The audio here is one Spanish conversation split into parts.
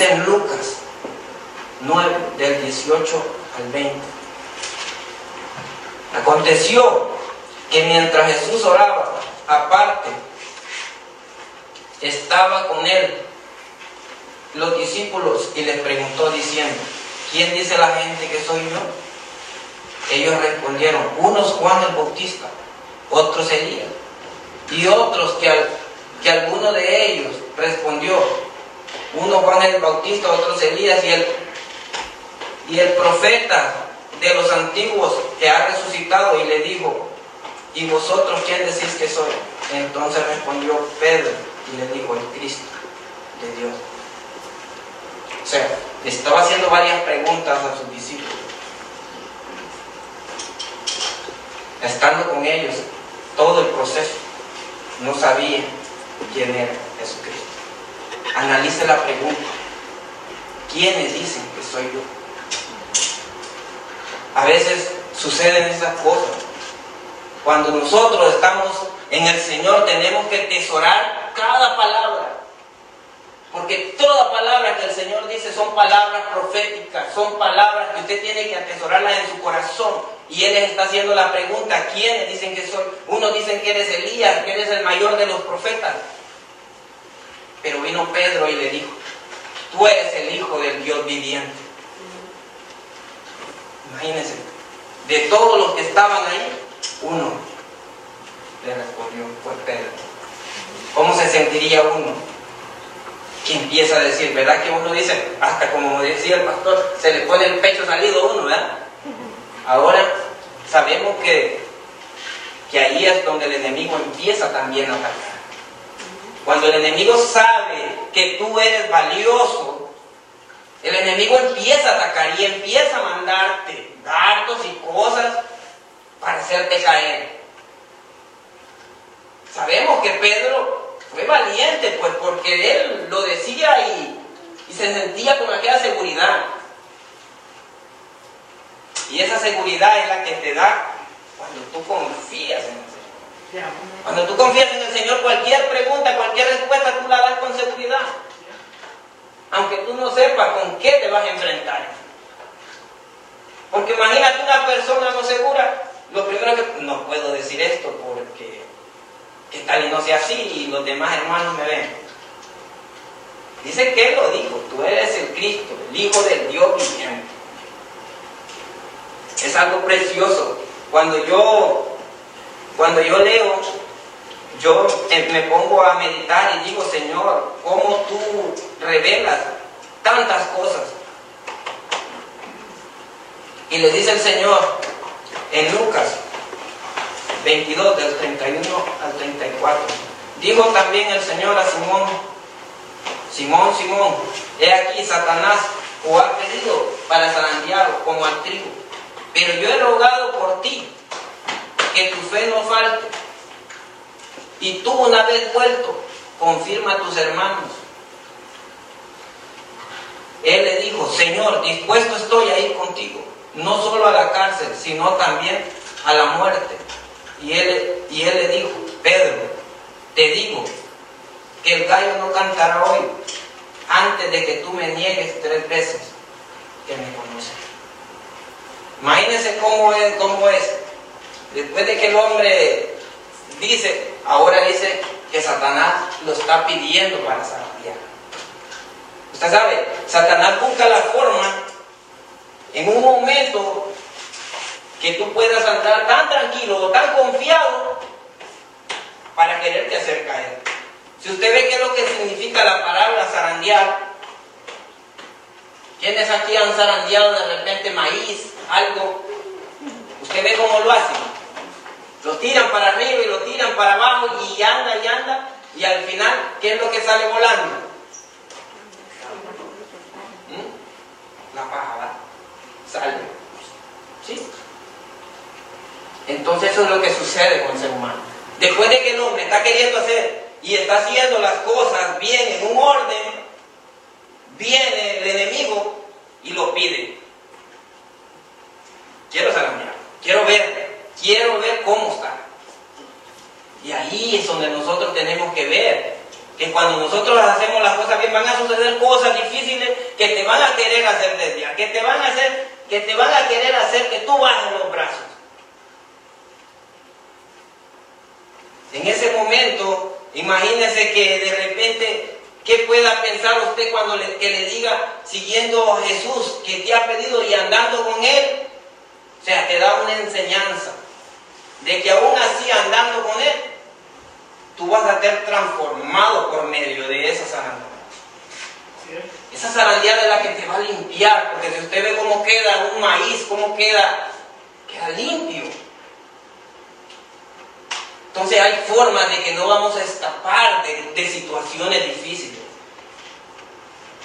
en Lucas 9, del 18 al 20. Aconteció que mientras Jesús oraba, aparte, estaba con él los discípulos y les preguntó diciendo, ¿quién dice la gente que soy yo? Ellos respondieron, unos Juan el Bautista, otros Elías, y otros que, que alguno de ellos respondió, uno Juan el Bautista, otros Elías, y el, y el profeta de los antiguos que ha resucitado y le dijo, ¿y vosotros quién decís que soy? Entonces respondió Pedro y le dijo, el Cristo de Dios. O sea, estaba haciendo varias preguntas a sus discípulos. Estando con ellos todo el proceso, no sabía quién era Jesucristo. Analice la pregunta. ¿Quiénes dicen que soy yo? A veces suceden esas cosas. Cuando nosotros estamos en el Señor tenemos que tesorar cada palabra. Porque toda palabra que el Señor dice son palabras proféticas, son palabras que usted tiene que atesorarlas en su corazón. Y Él les está haciendo la pregunta, ¿quiénes dicen que soy? Unos dicen que eres Elías, que eres el mayor de los profetas. Pero vino Pedro y le dijo, tú eres el Hijo del Dios viviente. Imagínense, de todos los que estaban ahí, uno le respondió, fue Pedro. ¿Cómo se sentiría uno? Que empieza a decir, ¿verdad? Que uno dice, hasta como decía el pastor, se le pone el pecho salido a uno, ¿verdad? Ahora sabemos que, que ahí es donde el enemigo empieza también a atacar. Cuando el enemigo sabe que tú eres valioso, el enemigo empieza a atacar y empieza a mandarte dardos y cosas para hacerte caer. Sabemos que Pedro fue valiente, pues porque él lo decía y, se sentía con aquella seguridad. Y esa seguridad es la que te da cuando tú confías en. Cuando tú confías en el Señor, cualquier pregunta, cualquier respuesta tú la das con seguridad. Aunque tú no sepas con qué te vas a enfrentar. Porque imagínate una persona no segura, lo primero que no puedo decir esto porque que tal y no sea así y los demás hermanos me ven. Dice que él lo dijo, tú eres el Cristo, el Hijo del Dios viviente. Es algo precioso. Cuando yo, cuando yo leo, yo me pongo a meditar y digo, Señor, ¿cómo tú revelas tantas cosas? Y le dice el Señor en Lucas 22, del 31 al 34. Dijo también el Señor a Simón, Simón, Simón, he aquí Satanás o ha pedido para zarandearlo como al trigo, pero yo he rogado por ti fe no falte. Y tú una vez vuelto, confirma a tus hermanos. Él le dijo, Señor, dispuesto estoy a ir contigo, no solo a la cárcel, sino también a la muerte. Y él, y él le dijo, Pedro, te digo que el gallo no cantará hoy antes de que tú me niegues tres veces que me conoces. Imagínense cómo es, cómo es. Después de que el hombre dice, ahora dice que Satanás lo está pidiendo para zarandear. Usted sabe, Satanás busca la forma en un momento que tú puedas andar tan tranquilo o tan confiado para quererte hacer caer. Si usted ve qué es lo que significa la palabra zarandear, ¿quiénes aquí han zarandeado de repente maíz, algo? ¿Usted ve cómo lo hacen? Lo tiran para arriba y lo tiran para abajo y anda y anda y al final, ¿qué es lo que sale volando? ¿Mm? La paja, Sale. ¿Sí? Entonces eso es lo que sucede con el ser humano. Después de que el hombre está queriendo hacer y está haciendo las cosas bien, en un orden, viene el enemigo y lo pide. Quiero zarandear, quiero ver, quiero ver cómo está. Y ahí es donde nosotros tenemos que ver que cuando nosotros hacemos las cosas bien van a suceder cosas difíciles que te van a querer hacer desviar, que te van a hacer, que te van a querer hacer que tú bajes los brazos. En ese momento, imagínese que de repente, ¿qué pueda pensar usted cuando le, que le diga, siguiendo a Jesús, que te ha pedido y andando con Él? O sea, te da una enseñanza de que aún así andando con Él, tú vas a ser transformado por medio de esa zarandeada. Esa zarandeada es la que te va a limpiar, porque si usted ve cómo queda un maíz, cómo queda, queda limpio. Entonces hay formas de que no vamos a escapar de, situaciones difíciles.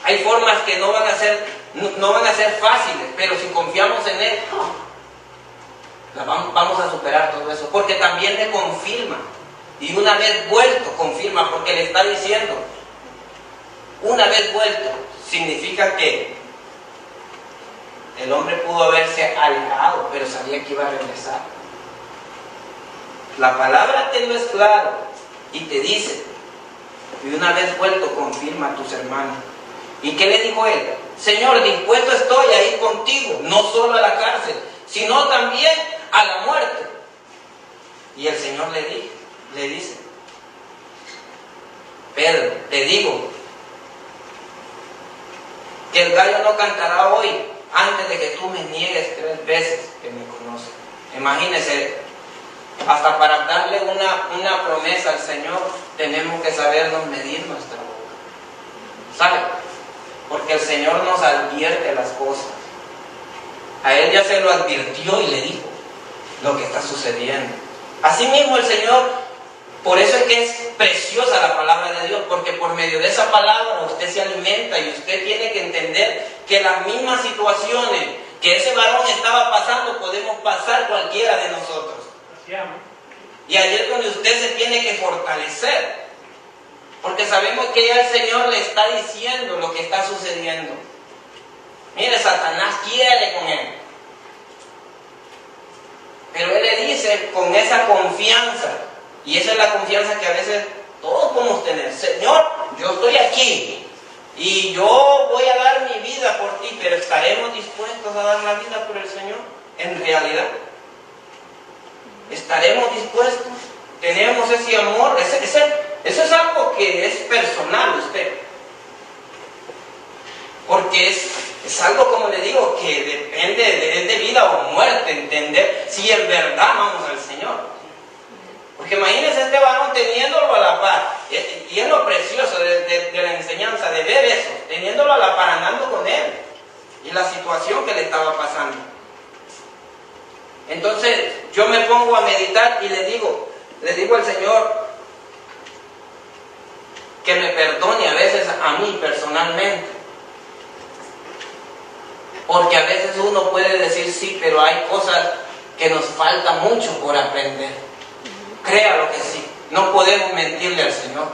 Hay formas que no van a ser, no, van a ser fáciles, pero si confiamos en Él, vamos, a superar todo eso. Porque también le confirma. Y una vez vuelto, confirma, porque le está diciendo, una vez vuelto, significa que el hombre pudo haberse alejado, pero sabía que iba a regresar. La palabra te lo es claro y te dice, y una vez vuelto confirma a tus hermanos. ¿Y qué le dijo él? Señor, dispuesto estoy a ir contigo, no solo a la cárcel, sino también a la muerte. Y el Señor le, dijo, le dice, Pedro, te digo que el gallo no cantará hoy antes de que tú me niegues tres veces que me conoces. Imagínese, hasta para darle una, una promesa al Señor tenemos que sabernos medir nuestra boca. ¿Sabe? Porque el Señor nos advierte las cosas. A Él ya se lo advirtió y le dijo lo que está sucediendo. Asimismo el Señor, por eso es que es preciosa la palabra de Dios, porque por medio de esa palabra usted se alimenta y usted tiene que entender que las mismas situaciones que ese varón estaba pasando podemos pasar cualquiera de nosotros. Y ahí es donde usted se tiene que fortalecer. Porque sabemos que ya el Señor le está diciendo lo que está sucediendo. Mire, Satanás quiere con él. Pero Él le dice con esa confianza, y esa es la confianza que a veces todos podemos tener. Señor, yo estoy aquí y yo voy a dar mi vida por ti, pero ¿estaremos dispuestos a dar la vida por el Señor? En realidad. ¿Estaremos dispuestos? ¿Tenemos ese amor? eso es algo que es personal usted. Porque es, es algo, como le digo, que depende de, vida o muerte, entender si en verdad amamos al Señor. Porque imagínese este varón teniéndolo a la par, y es lo precioso de, de, la enseñanza, de ver eso, teniéndolo a la par, andando con él, y la situación que le estaba pasando. Entonces yo me pongo a meditar y le digo, le digo al Señor que me perdone a veces a mí personalmente. Porque a veces uno puede decir sí, pero hay cosas que nos falta mucho por aprender. Créalo que sí, no podemos mentirle al Señor.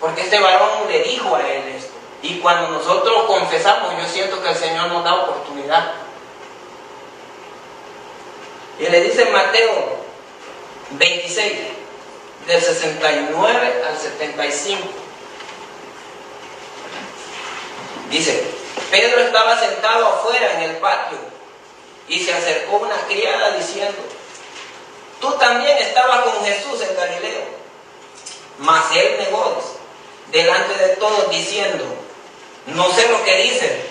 Porque este varón le dijo a él esto. Y cuando nosotros confesamos, yo siento que el Señor nos da oportunidad y le dice Mateo 26, del 69 al 75. Dice, Pedro estaba sentado afuera en el patio y se acercó una criada diciendo, tú también estabas con Jesús en Galileo. Mas él negó delante de todos diciendo, no sé lo que dice.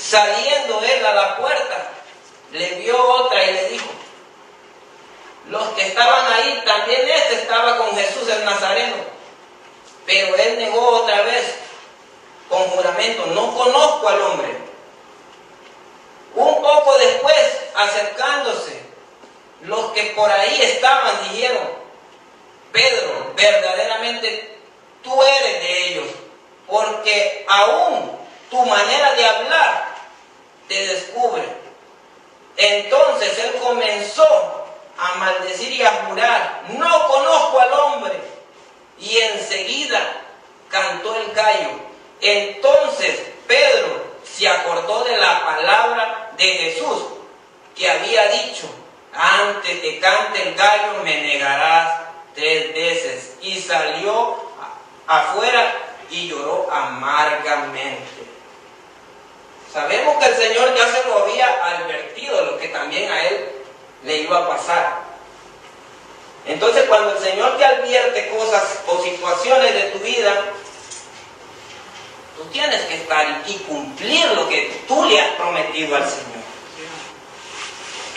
Saliendo él a la puerta, le vio otra y le dijo, los que estaban ahí, también este estaba con Jesús el Nazareno. Pero él negó otra vez con juramento, no conozco al hombre. Un poco después, acercándose, los que por ahí estaban dijeron, Pedro, verdaderamente tú eres de ellos, porque aún tu manera de hablar te descubre. Entonces él comenzó a maldecir y a jurar, no conozco al hombre. Y enseguida cantó el gallo. Entonces Pedro se acordó de la palabra de Jesús que había dicho, antes que cante el gallo me negarás tres veces. Y salió afuera y lloró amargamente. Sabemos que el Señor ya se lo había advertido, lo que también a él le iba a pasar. Entonces cuando el Señor te advierte cosas o situaciones de tu vida, tú tienes que estar y cumplir lo que tú le has prometido al Señor.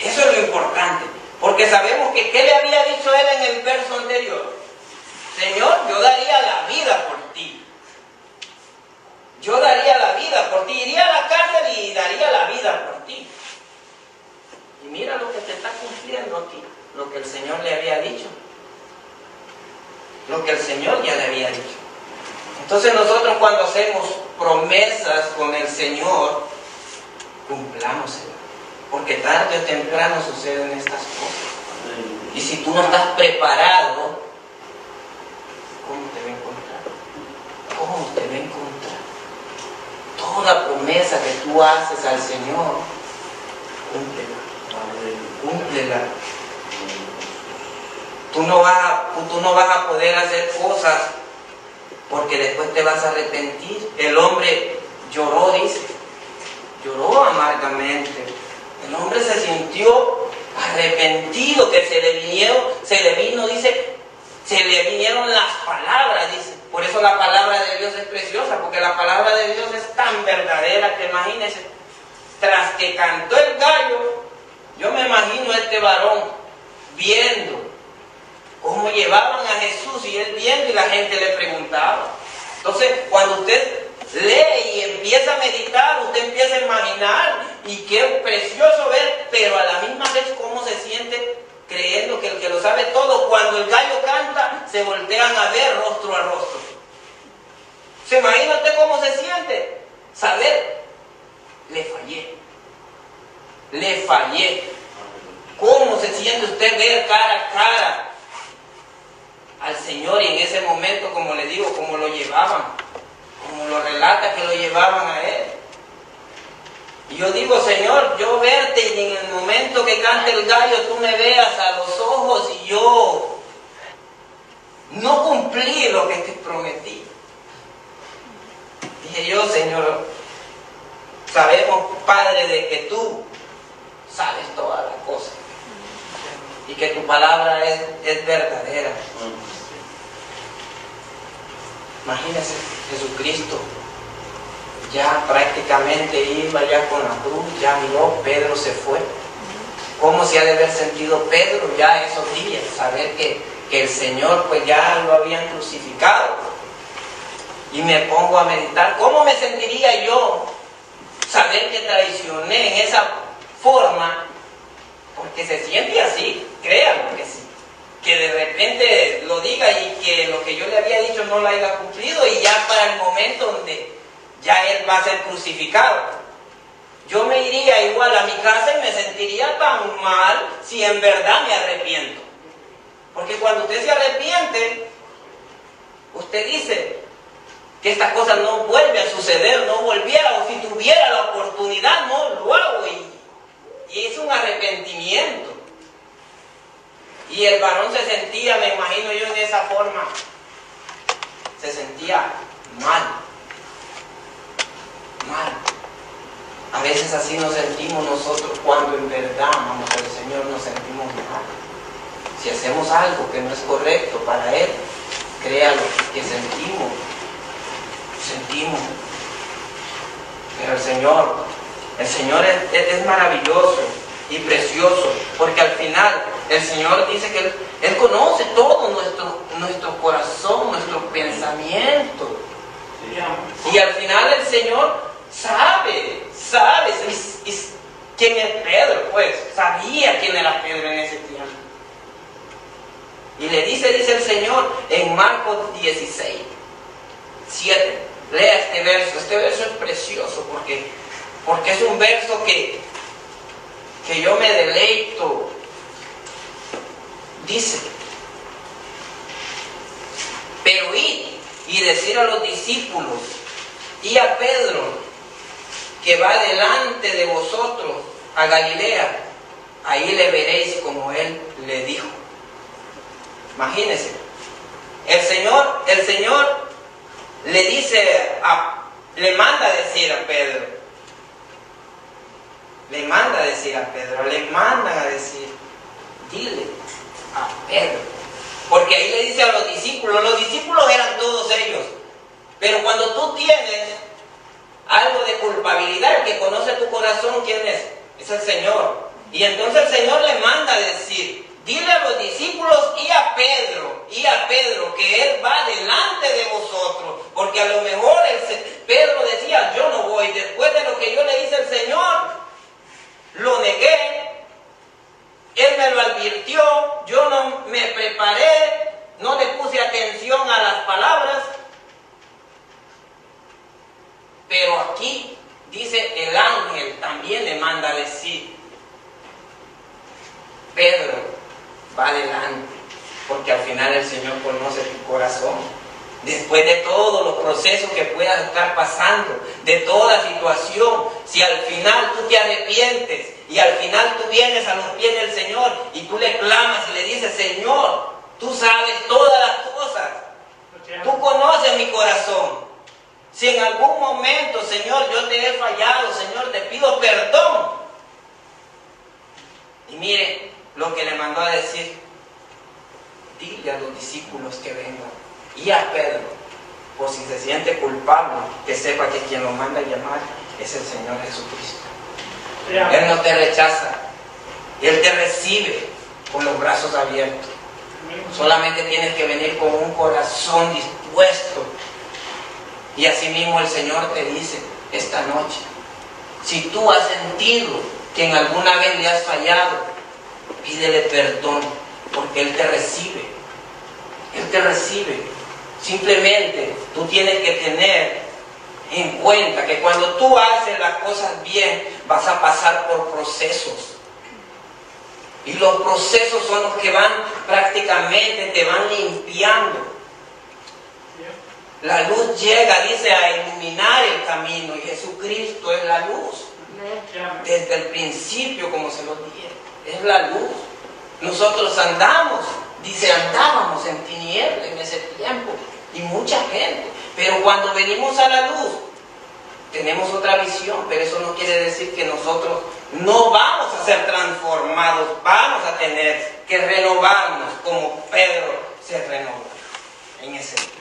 Eso es lo importante, porque sabemos que ¿qué le había dicho él en el verso anterior? Señor, yo daría la vida por ti. Yo daría la vida por ti. Iría a la cárcel y daría la vida por ti. Y mira lo que te está cumpliendo aquí, lo que el Señor le había dicho. Lo que el Señor ya le había dicho. Entonces nosotros cuando hacemos promesas con el Señor, cumplámoslas. Porque tarde o temprano suceden estas cosas. Y si tú no estás preparado, ¿cómo te va a encontrar? ¿Cómo te va a encontrar? Toda promesa que tú haces al Señor, cúmplela. Cúmplela. Tú no, vas tú no vas a poder hacer cosas porque después te vas a arrepentir. El hombre lloró, dice, lloró amargamente. El hombre se sintió arrepentido, que se le vinieron, se le vino, dice, se le vinieron las palabras, dice. Por eso la palabra de Dios es preciosa, porque la palabra de Dios es tan verdadera que imagínense, tras que cantó el gallo, yo me imagino a este varón viendo cómo llevaban a Jesús y él viendo y la gente le preguntaba. Entonces, cuando usted lee y empieza a meditar, usted empieza a imaginar y qué precioso ver, pero a la misma vez cómo se siente creyendo que el que lo sabe todo, cuando el gallo canta, se voltean a ver rostro a rostro. ¿Se imagina usted cómo se siente? Saber, le fallé, le fallé. ¿Cómo se siente usted ver cara a cara al Señor y en ese momento, como le digo, como lo llevaban? como lo relata que lo llevaban a él. Y yo digo, Señor, yo verte y en el momento que cante el gallo tú me veas a los ojos y yo no cumplí lo que te prometí. Dije yo, Señor, sabemos, Padre, de que tú sabes todas las cosas y que tu palabra es, es verdadera. Imagínense, Jesucristo ya prácticamente iba ya con la cruz, ya miró, Pedro se fue. ¿Cómo se ha de haber sentido Pedro ya esos días? Saber que, que el Señor pues ya lo habían crucificado. Y me pongo a meditar, ¿cómo me sentiría yo saber que traicioné en esa forma? Porque se siente así, créanme que sí que de repente lo diga y que lo que yo le había dicho no lo haya cumplido y ya para el momento donde ya él va a ser crucificado. Yo me iría igual a mi casa y me sentiría tan mal si en verdad me arrepiento. Porque cuando usted se arrepiente, usted dice que esta cosa no vuelve a suceder, no volviera, o si tuviera la oportunidad, no lo hago. Y, y es un arrepentimiento. Y el varón se sentía, me imagino yo en esa forma, se sentía mal. Mal. A veces así nos sentimos nosotros cuando en verdad amamos al Señor, nos sentimos mal. Si hacemos algo que no es correcto para Él, créalo que sentimos, sentimos. Pero el Señor, el Señor es, es maravilloso y precioso, porque al final el Señor dice que Él, conoce todo nuestro, nuestro corazón, nuestro pensamiento. Y al final el Señor sabe, sabe quién es Pedro, pues sabía quién era Pedro en ese tiempo. Y le dice, dice el Señor en Marcos 16, 7. Lea este verso. Este verso es precioso porque, porque es un verso que, que yo me deleito. Dice, pero id y decir a los discípulos y a Pedro que va delante de vosotros a Galilea, ahí le veréis como él le dijo. Imagínense, el Señor, el Señor le dice, a, le manda a decir a Pedro, le manda a decir a Pedro, le manda a decir, dile a Pedro. Porque ahí le dice a los discípulos, los discípulos eran todos ellos, pero cuando tú tienes algo de culpabilidad, el que conoce tu corazón, ¿quién es? Es el Señor. Y entonces el Señor le manda a decir, dile a los discípulos y a Pedro, y a Pedro, que Él va delante de vosotros, porque a lo mejor Pedro decía, yo no voy, después de lo que yo le hice al Señor, lo negué, me lo advirtió, yo no me preparé, no le puse atención a las palabras, pero aquí dice el ángel también le manda decir, Pedro, va adelante, porque al final el Señor conoce tu corazón. Después de todos los procesos que puedas estar pasando, de toda situación, si al final tú te arrepientes y al final tú vienes a los pies del Señor y tú le clamas y le dices, Señor, tú sabes todas las cosas, tú conoces mi corazón, si en algún momento, Señor, yo te he fallado, Señor, te pido perdón. Y mire lo que le mandó a decir. Dile a los discípulos que vengan. Y a Pedro, por si se siente culpable, que sepa que quien lo manda a llamar es el Señor Jesucristo. Él no te rechaza. Él te recibe con los brazos abiertos. Solamente tienes que venir con un corazón dispuesto y asimismo el Señor te dice esta noche, si tú has sentido que en alguna vez le has fallado, pídele perdón, porque Él te recibe. Él te recibe. Simplemente tú tienes que tener en cuenta que cuando tú haces las cosas bien, vas a pasar por procesos. Y los procesos son los que van prácticamente, te van limpiando la luz llega, dice, a iluminar el camino y Jesucristo es la luz. Desde el principio, como se lo dije, es la luz. Nosotros andamos, dice, andábamos en tinieblas en ese tiempo y mucha gente. Pero cuando venimos a la luz, tenemos otra visión, pero eso no quiere decir que nosotros no vamos a ser transformados, vamos a tener que renovarnos como Pedro se renovó en ese tiempo.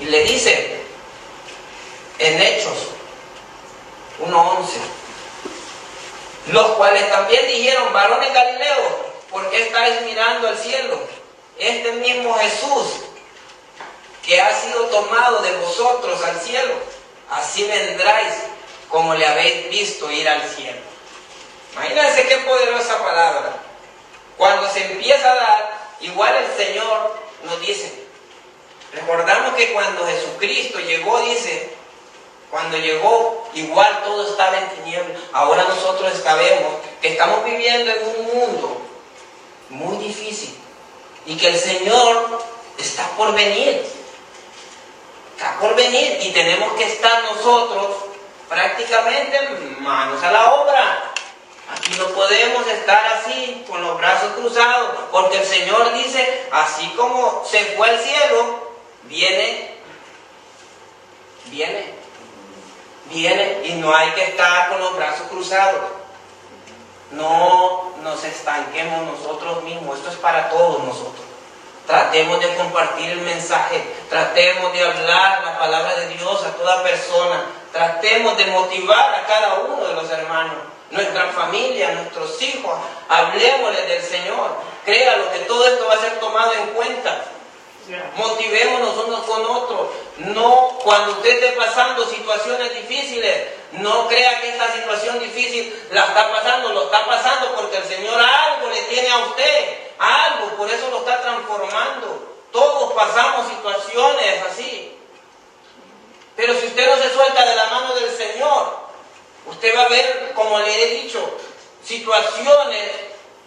Y le dice en Hechos 1.11, los cuales también dijeron, varones Galileos, ¿por qué estáis mirando al cielo? Este mismo Jesús que ha sido tomado de vosotros al cielo, así vendráis como le habéis visto ir al cielo. Imagínense qué poderosa palabra. Cuando se empieza a dar, igual el Señor nos dice, Recordamos que cuando Jesucristo llegó, dice, cuando llegó, igual todo estaba en tinieblas. Ahora nosotros sabemos que estamos viviendo en un mundo muy difícil y que el Señor está por venir. Está por venir y tenemos que estar nosotros prácticamente manos a la obra. Aquí no podemos estar así, con los brazos cruzados, porque el Señor dice, así como se fue al cielo, viene, viene, viene y no hay que estar con los brazos cruzados. No nos estanquemos nosotros mismos, esto es para todos nosotros. Tratemos de compartir el mensaje, tratemos de hablar la palabra de Dios a toda persona, tratemos de motivar a cada uno de los hermanos, nuestra familia, nuestros hijos, hablemosles del Señor. Créalo que todo esto va a ser tomado en cuenta Motivémonos unos con otros. No, cuando usted esté pasando situaciones difíciles, no crea que esta situación difícil la está pasando, lo está pasando porque el Señor algo le tiene a usted, algo, por eso lo está transformando. Todos pasamos situaciones así. Pero si usted no se suelta de la mano del Señor, usted va a ver, como le he dicho, situaciones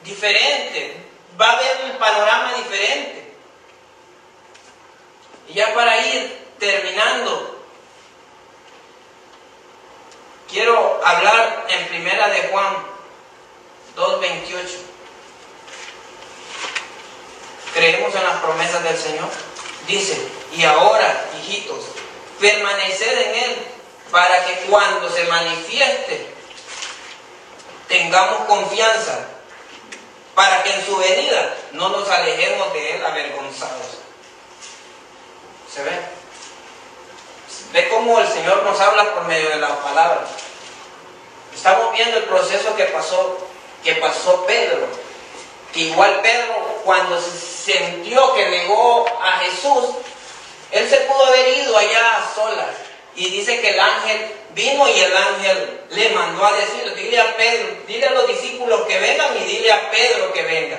diferentes, va a ver un panorama diferente. Y ya para ir terminando, quiero hablar en primera de Juan 2.28. creemos en las promesas del Señor. Dice, y ahora, hijitos, permaneced en Él para que cuando se manifieste tengamos confianza, para que en su venida no nos alejemos de Él avergonzados. ¿Se ve? Ve cómo el Señor nos habla por medio de la palabra. Estamos viendo el proceso que pasó, que pasó Pedro. Que igual Pedro, cuando se sintió que negó a Jesús, él se pudo haber ido allá a solas. Y dice que el ángel vino y el ángel le mandó a decirle, dile a Pedro, dile a los discípulos que vengan y dile a Pedro que venga.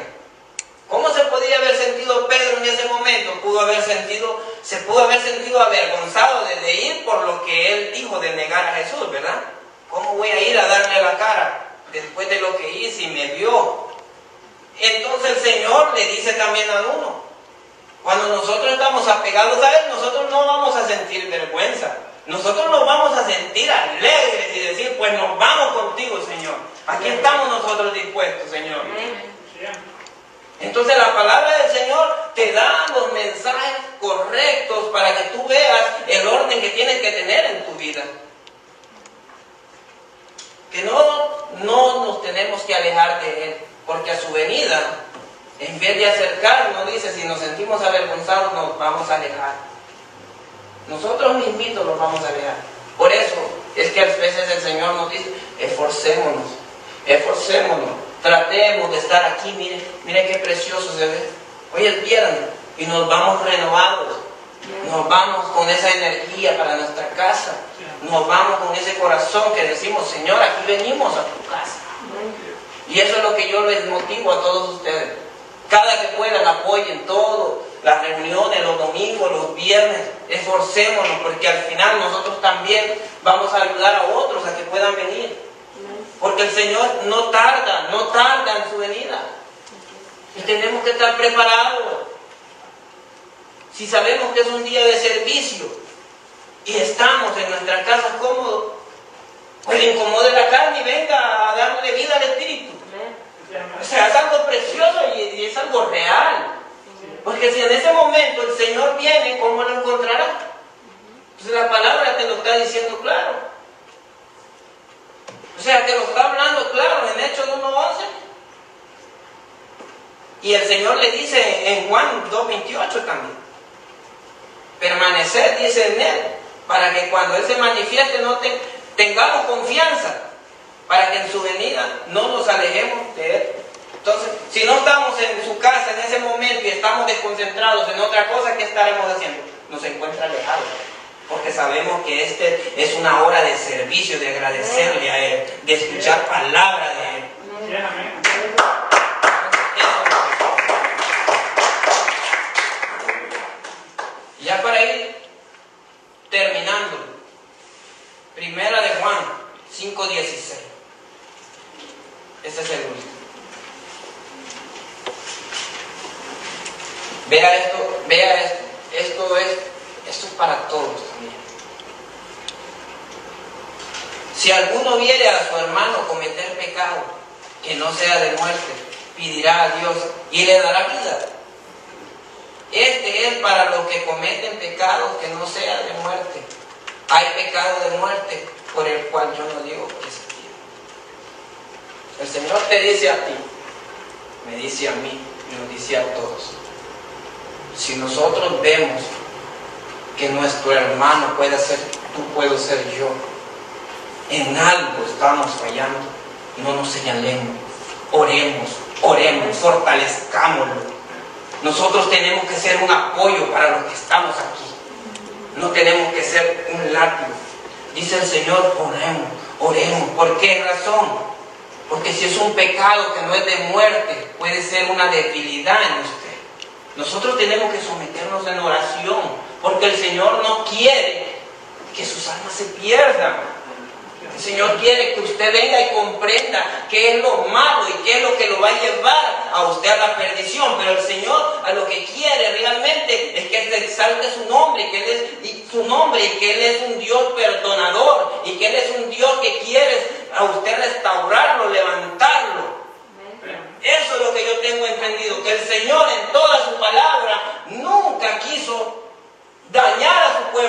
¿Cómo se podría haber sentido Pedro en ese momento? Pudo haber sentido, se pudo haber sentido avergonzado de, ir por lo que él dijo de negar a Jesús, ¿verdad? ¿Cómo voy a ir a darle la cara después de lo que hice y me vio? Entonces el Señor le dice también a uno, cuando nosotros estamos apegados a Él, nosotros no vamos a sentir vergüenza. Nosotros nos vamos a sentir alegres y decir, pues nos vamos contigo, Señor. Aquí estamos nosotros dispuestos, Señor. Entonces la palabra del Señor te da los mensajes correctos para que tú veas el orden que tienes que tener en tu vida. Que no, no nos tenemos que alejar de Él, porque a su venida, en vez de acercarnos, dice, si nos sentimos avergonzados, nos vamos a alejar. Nosotros mismitos nos vamos a alejar. Por eso es que a veces el Señor nos dice, esforcémonos, esforcémonos Tratemos de estar aquí, mire, mire qué precioso se ve. Hoy es viernes y nos vamos renovados. Nos vamos con esa energía para nuestra casa. Nos vamos con ese corazón que decimos, Señor, aquí venimos a tu casa. Y eso es lo que yo les motivo a todos ustedes. Cada que puedan apoyen todo, las reuniones, los domingos, los viernes, esforcémonos porque al final nosotros también vamos a ayudar a otros a que puedan venir. Porque el Señor no tarda, no tarda en su venida. Y tenemos que estar preparados. Si sabemos que es un día de servicio y estamos en nuestra casa cómodos, pues incomode la carne y venga a darle vida al Espíritu. O sea, es algo precioso y es algo real. Porque si en ese momento el Señor viene, ¿cómo lo encontrará? Entonces la palabra te lo está diciendo claro. O sea, que lo está hablando claro en Hechos 1.11. Y el Señor le dice en Juan 2.28 también. Permanecer, dice en Él, para que cuando Él se manifieste no tengamos confianza, para que en su venida no nos alejemos de Él. Entonces, si no estamos en su casa en ese momento y estamos desconcentrados en otra cosa, ¿qué estaremos haciendo? Nos encuentra alejados porque sabemos que este es una hora de servicio, de agradecerle a Él, de escuchar palabra de Él. Ya para ir terminando, primera de Juan 5.16. Este es el último. Vea esto, vea esto. Esto es esto es para todos también. Si alguno viere a su hermano cometer pecado que no sea de muerte, pedirá a Dios y le dará vida. Este es para los que cometen pecados que no sea de muerte. Hay pecado de muerte por el cual yo no digo que. El Señor te dice a ti, me dice a mí, nos dice a todos. Si nosotros vemos que nuestro hermano pueda ser tú, puedo ser yo. En algo estamos fallando, no nos señalemos, oremos, oremos, fortalezcámoslo. Nosotros tenemos que ser un apoyo para los que estamos aquí. No tenemos que ser un látigo. Dice el Señor, oremos, oremos. ¿Por qué razón? Porque si es un pecado que no es de muerte, puede ser una debilidad en usted. Nosotros tenemos que someternos en oración porque el Señor no quiere que sus almas se pierdan. El Señor quiere que usted venga y comprenda qué es lo malo y qué es lo que lo va a llevar a usted a la perdición. Pero el Señor a lo que quiere realmente es que se exalte su nombre, y que Él es su nombre y que Él es un Dios perdonador y que Él es un Dios que quiere a usted restaurarlo, levantarlo. Eso es lo que yo tengo entendido, que el Señor en toda su palabra nunca quiso dañar a su pueblo